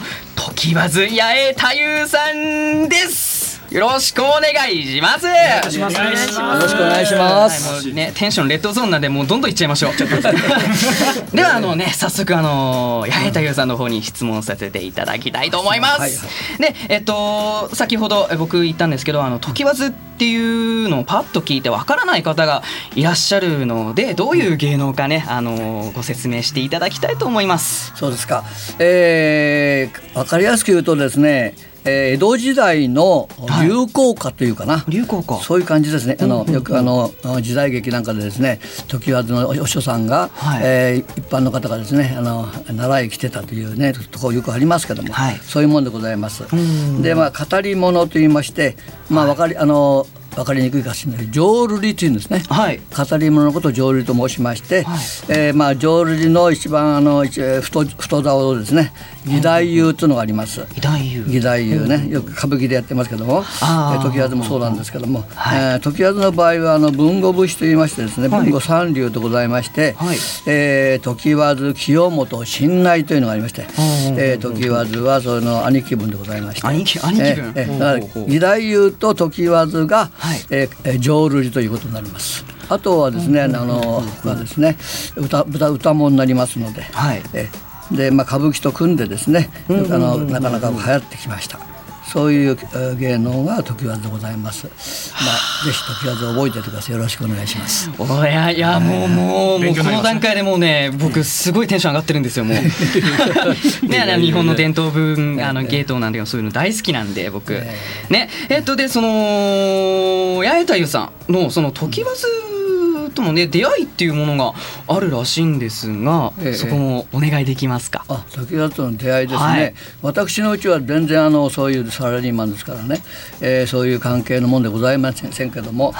時わず八重太夫さんです。よろしくお願いします。お願いしますお願いしますよろしくお願いしますねテンションレッドゾーンなんでもうどんどんいっちゃいましょう。ではあのね早速あの八重太夫さんの方に質問させていただきたいと思います。はいでえっと先ほどえ僕言ったんですけどあの時わずっていうのをパッと聞いてわからない方がいらっしゃるのでどういう芸能かねあのご説明していただきたいと思います。そうですか。えー、わかりやすく言うとですね、えー江戸時代の流行歌というかな、流行歌。そういう感じですね。あのよくあの時代劇なんかでですね、時和のお師匠さんが、はい。えー一般の方がですね、あの習い来てたというねところよくありますけども、はい。そういうもんでございます。ん。でまあ語り物と言いまして、まあわかりあのわかりにくいかもしれない浄瑠璃というんですね。はい。語り物のことを浄瑠璃と申しまして、はい。えーまあ浄瑠璃の一番あの太太竿をですね義太夫というのがあります。義太夫。ね、よく歌舞伎でやってますけども、えー時和もそうなんですけども、はい。えー時和の場合はあの文語節と言いましてですね、はい。文語三流とございまして、はい。えー時和清本信内というのがありまして、えー時和はその兄貴分でございまして、兄貴兄貴分。えーえー義太夫と時和が、はい。えーえー浄瑠璃ということになります。あとはですね、あのはですね、歌歌歌もになりますので、はい。えでまあ歌舞伎と組んでですね、あのなかなか流行ってきました。そういうえー芸能が時和でございます。まあぜひ時和を覚えててください。よろしくお願いします。おやいやもうもうもうこの段階でもうね僕すごいテンション上がってるんですよもう。ねあの日本の伝統文あの芸当なんでそういうの大好きなんで僕。ねえっとでその八重太夫さんのその時わずっとのね出会いっていうものがあるらしいんですが、ええ。そこもお願いできますか？あ時和との出会いですね、はい。私のうちは全然あのそういうサラリーマンですからね、えーそういう関係のもんでございませんけども、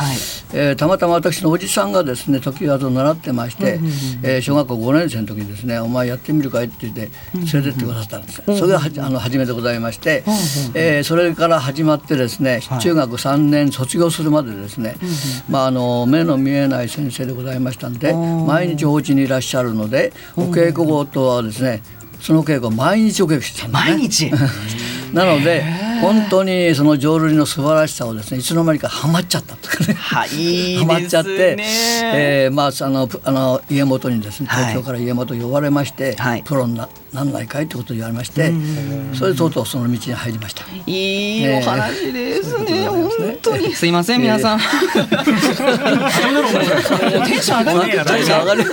えーたまたま私のおじさんがですね時和と習ってまして、えー小学校5年生の時にですね「お前やってみるかい?」って言って連れてってくださったんです、それがあの初めでございまして、えーそれから始まってですね中学3年卒業するまでですね、まあ、あの目の見えない先生でございましたんで毎日お家にいらっしゃるのでお稽古後とはですねその稽古を毎日お稽古してたんですね。毎日？なので本当にその浄瑠璃の素晴らしさをですねいつの間にかハマっちゃったとかね。はい、ハマっちゃって、ねえーまああのぷあの家元にですね東京から家元呼ばれまして、プロにななんないかいってことを言われまして、それでとうとうその道に入りました。いいお話ですね、本当に。すいません、皆さん。テンション上がる。テンション上がる。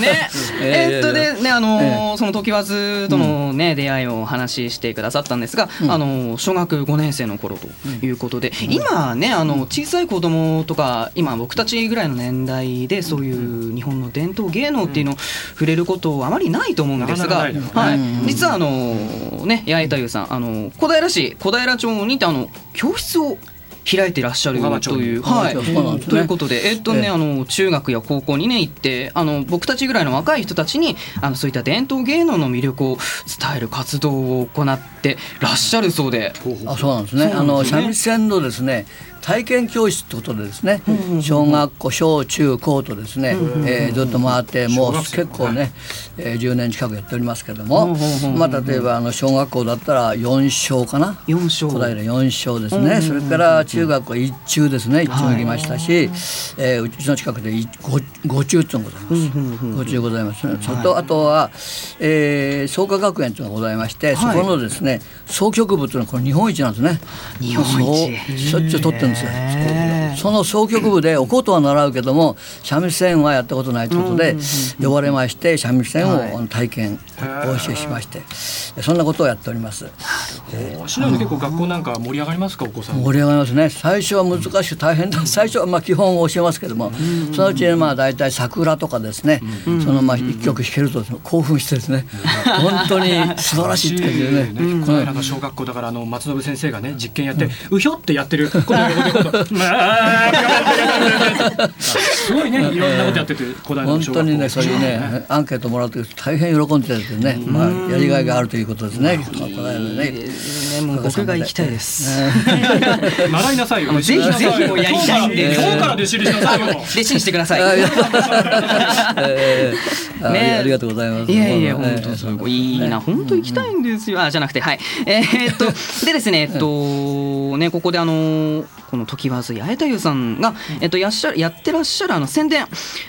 ね、ええっとでね、あのえー。その時わずとのね、出会いをお話ししてくださったんですが、あのー小学5年生の頃ということで、今ね、あの小さい子供とか、今僕たちぐらいの年代で、そういう日本の伝統芸能っていうのを触れることあまりないと思うんですが、はい。うん、実はあのーね、八重太夫さん、あの小平市小平町にてあの教室を開いていらっしゃるという、はい、ということで、えっとね、ええ。あの中学や高校にね行って、あの僕たちぐらいの若い人たちに、あのそういった伝統芸能の魅力を伝える活動を行ってらっしゃるそうで。あそうなんですね。あの三味線のですね体験教室ってことでですね、小学校小中高とですね、えーずっと回ってもう結構ね、えー10年近くやっておりますけども、まあ例えばあの小学校だったら4小かな？4小小平4小ですね。それから中学校1中ですね。1中も行きましたし、えーうちの近くで 5, 5中っていうのがございます。5中ございます。それとあとは、えー創価学園というのがございまして、そこのですね総曲部というのはこれ日本一なんですね。日本一しょっちゅう取ってるんですよ。その総曲部でお琴は習うけども三味線はやったことないということで呼ばれまして三味線を体験お教えしましてそんなことをやっております。しのぶ結構学校なんか盛り上がりますか？お子さん。盛り上がりますね。最初は難しく大変だ。最初はまあ基本を教えますけどもそのうちにまあ大体桜とかですね。そのまあ一曲弾けると興奮してですね。本当に素晴らしいって感じでね。この間の小学校だからあの松信先生がね実験やってうひょってやってる。この横で今度まあ すごいねいろんなことやっててこの間の本当小学校。にねそういうねアンケートもらうと大変喜んでてねまあやりがいがあるということですね。この間ね。ねもう僕が行きたいです。習いなさいよ。ぜひぜひもうやりたいんで。今日から弟子入りしなさいよ。弟子にしてください。ね。ありがとうございます。いやいや、本当すごいいいな、本当行きたいんですよ。あ、じゃなくて、はい。えーっと、でですね、えっと、ね、ここであの、この時わず八重太夫さんが、えっと、やっしゃやってらっしゃるあの宣伝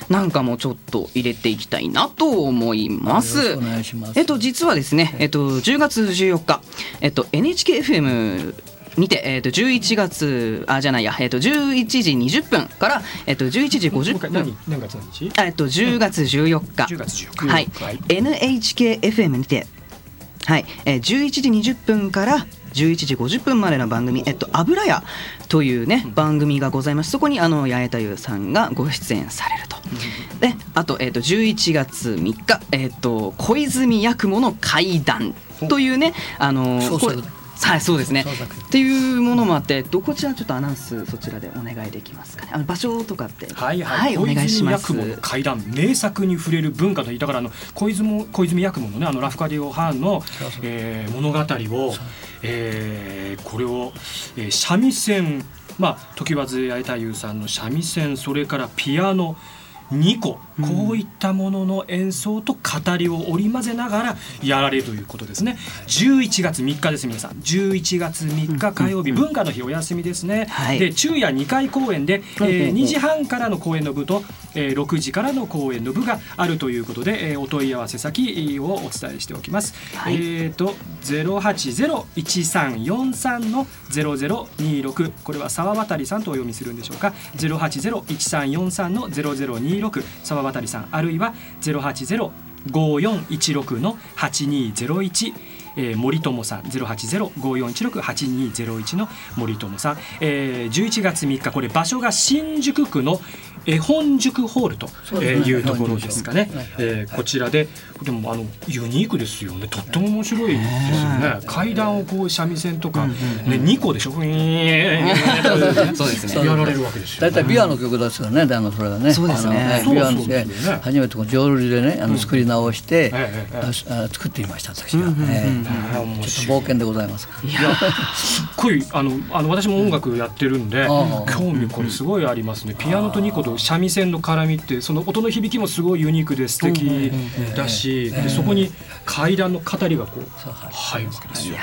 なんかもちょっと入れていきたいなと思います。えっと、実はですね、えっと、10月14日、えっと、NHKFM にて、えっと、11月、あ、じゃないや、えっと、11時20分から、えっと、11時50分。何何月何日？あえっと、10月14日。10月14日。はい。NHKFM にて、はい、えー、11時20分から11時50分までの番組「えっと、油屋」というね、番組がございます。そこにあの八重太夫さんがご出演されると。であと,、えっと11月3日、えっと、小泉八雲の怪談というねあのはいそうですね。っていうものもあってどこちらちょっとアナウンスそちらでお願いできますかね。あの場所とかって。はいはい、お願いします。小泉八雲の怪談名作に触れる文化といいだからあの小泉小泉八雲のねあのラフカディオ・ハーンの、えー物語を、えーこれを、えー三味線まあ時和津八重太夫さんの三味線それからピアノ2個、こういったものの演奏と語りを織り交ぜながらやられるということですね。11月3日です皆さん。11月3日火曜日、文化の日お休みですね、で昼夜2回公演で、えー2時半からの公演の部と、えー6時からの公演の部があるということで、えーお問い合わせ先をお伝えしておきます、えっ、と0801343の0026これは沢渡さんとお読みするんでしょうか。0801343の0026沢渡さんあるいは080 5416の8201ええー、森友さん080-5416-8201の森友さん、えー、11月3日これ場所が新宿区の絵本塾ホールというところですかね、えー、こちらででもあのユニークですよね。とっても面白いですよね。階段をこう三味線とか、ね、2個でしょ。そうですね。やられるわけですよ、大体ビアの曲ですよね、あのそれがね。そうですねビアで。初めてこの浄瑠璃でね、あの作り直して、あ作ってみました私が。ええ。ちょっと冒険でございます。いやすっごいあのあの私も音楽やってるんで、興味これすごいありますね。ピアノとニコと三味線の絡みってその音の響きもすごいユニークで素敵だし、でそこに階段の語りがこう入るわけですよ。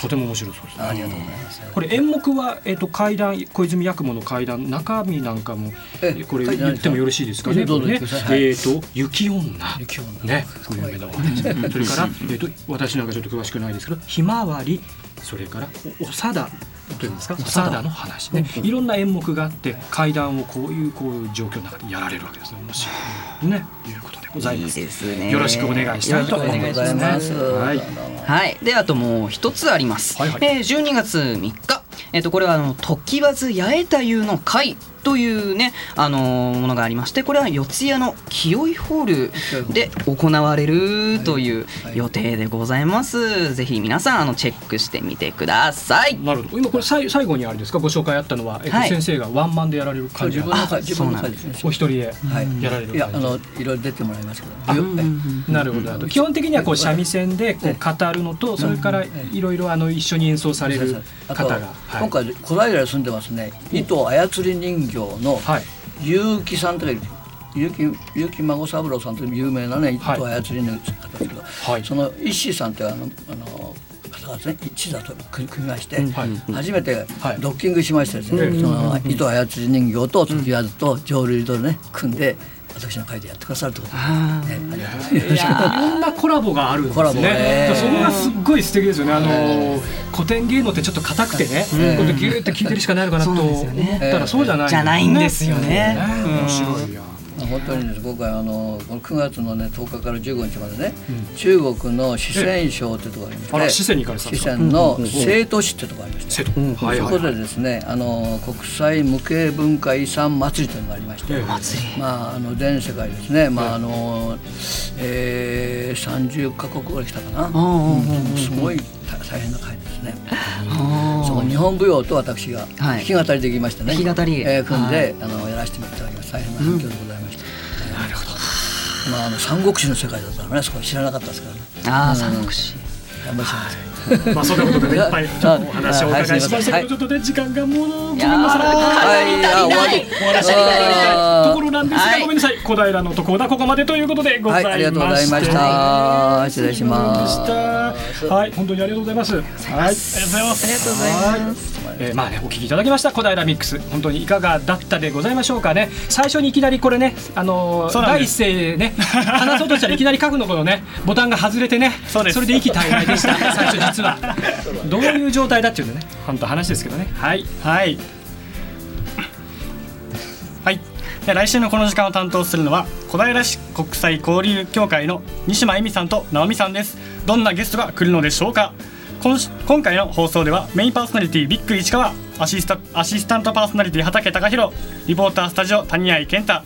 とても面白そうです、ね。ありがとうございます。これ演目はえっ、と階段小泉八雲の階段中身なんかもこれ言ってもよろしいですかね？ね。えっ、と雪女。ね。有名なお話。それからえっ、と私なんかちょっと詳しくないですけどひまわり。それからおおさだ。というんですか？おさだ。の話。ね、いろんな演目があって階段をこういうこういう状況の中でやられるわけですね面白い。ね。いうことでございます。いいですねよろしくお願いしたいと思います。はい。はい、であともう一つあります。えー、12月3日、えっ、とこれはあの時わず八重太夫の会というねあのーものがありまして、これは四谷の清井ホールで行われるという予定でございます。ぜひ皆さんあのチェックしてみてください。なるほど。今これ最最後にあれですか？ご紹介あったのは、えっとはい。先生がワンマンでやられる感じ自分の会あ自分の会そうなんですお一人でやられるい。やあのいろいろ出てもらいますけど。よなるほど。基本的にはこう三味線でこう語るのと、それからいろいろあの一緒に演奏される方が、はい。今回小平に住んでますね。糸操り人形の結城さんとかいる。結城結城孫三郎さんという有名なね糸操りの方ですけど、その石井さんというあのあの方がですね一座と組みまして、初めてドッキングしましてですね、うん。その糸操り人形と時わずと浄瑠璃とね組んで私の会でやってくださるってこと。です、ねありがとうございます。いろんなコラボがあるんですコラボね。ねそこがすっごい素敵ですよね。あの古典芸能ってちょっと硬くてね、うんこうギューって聞いてるしかないのかなと思ったらそうじゃない。じゃないんですよね。うん。面白いや。本当にです。僕はあのこの9月のね10日から15日までね、中国の四川省ってところがありまして、四川のうんうん成都市ってところがありまして、そこでですねあの国際無形文化遺産祭りというのがありまして、ええ。まああの全世界ですね、まああのえー、30カ国ぐらい来たかな、うんすごい大大変な会ですね。その日本舞踊と私が弾き語りできましてね、弾き語り。えー組んで、はい。あのやらせていただきました大変な反響でございました。なるほど。まああの三国志の世界だったらね、そこ知らなかったですからね。ああうん三国志。頑張ります。まあそんなことでねいっぱいちょっとお話をお伺いしましたけど、ちょっとね時間がもうごめんなさい。はいあ終わりところなんですが、はいごめんなさい。小平のところだここまでということでございまはい、ありがとうございました。失礼します。はい、本当にありがとうございます。はい、ありがとうございます。ありがとうございます。えーまあね、お聞きいただきました小平ミックス、本当にいかがだったでございましょうかね。最初にいきなりこれね、あのー第一声ね、話そうとしたらいきなり書くのこのね、ボタンが外れてね、それで息絶えでした。最初実はどういう状態だっていうのね、本当話ですけどね。はい、はい。はい。で来週のこの時間を担当するのは小平市国際交流協会の西間恵美さんと直美さんです。どんなゲストが来るのでしょうか。今し今回の放送ではメインパーソナリティビッグ市川アシスタアシスタントパーソナリティ畠隆弘リポータースタジオ谷合健太、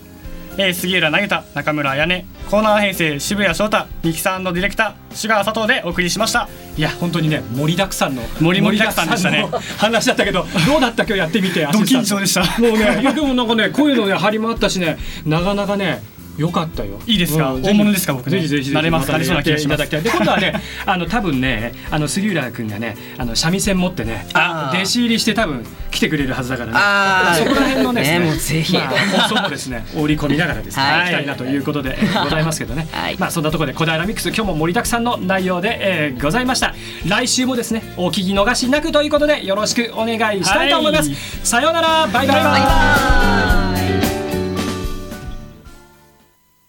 えー杉浦投げた中村彩音コーナー編成渋谷翔太ミキサーディレクター志川佐藤でお送りしました。いや本当にね盛りだくさんの盛り盛りだくさんでしたね。話だったけどどうだった今日やってみてド緊張でした。もうねいやでもなんかねこういうのね張りもあったしねなかなかね良かったよ。いいですか？うん大物ですか？僕ね。ぜひぜひぜひ。慣れますた。ね慣れそうな気がします。やっていただきたいで今度はね あの多分ねあの杉浦君がねあの三味線持ってね弟子入りして多分来てくれるはずだからね。そこら辺のですねねもうぜひ。まあ放送もですね。織り込みながらですね。はい。行きたいなということでございますけどね。まあそんなところで小平ミックス今日も盛りだくさんの内容で、えーございました。来週もですねお聞き逃しなくということでよろしくお願いしたいと思います。はい。さようなら。バイバイ。バイバイ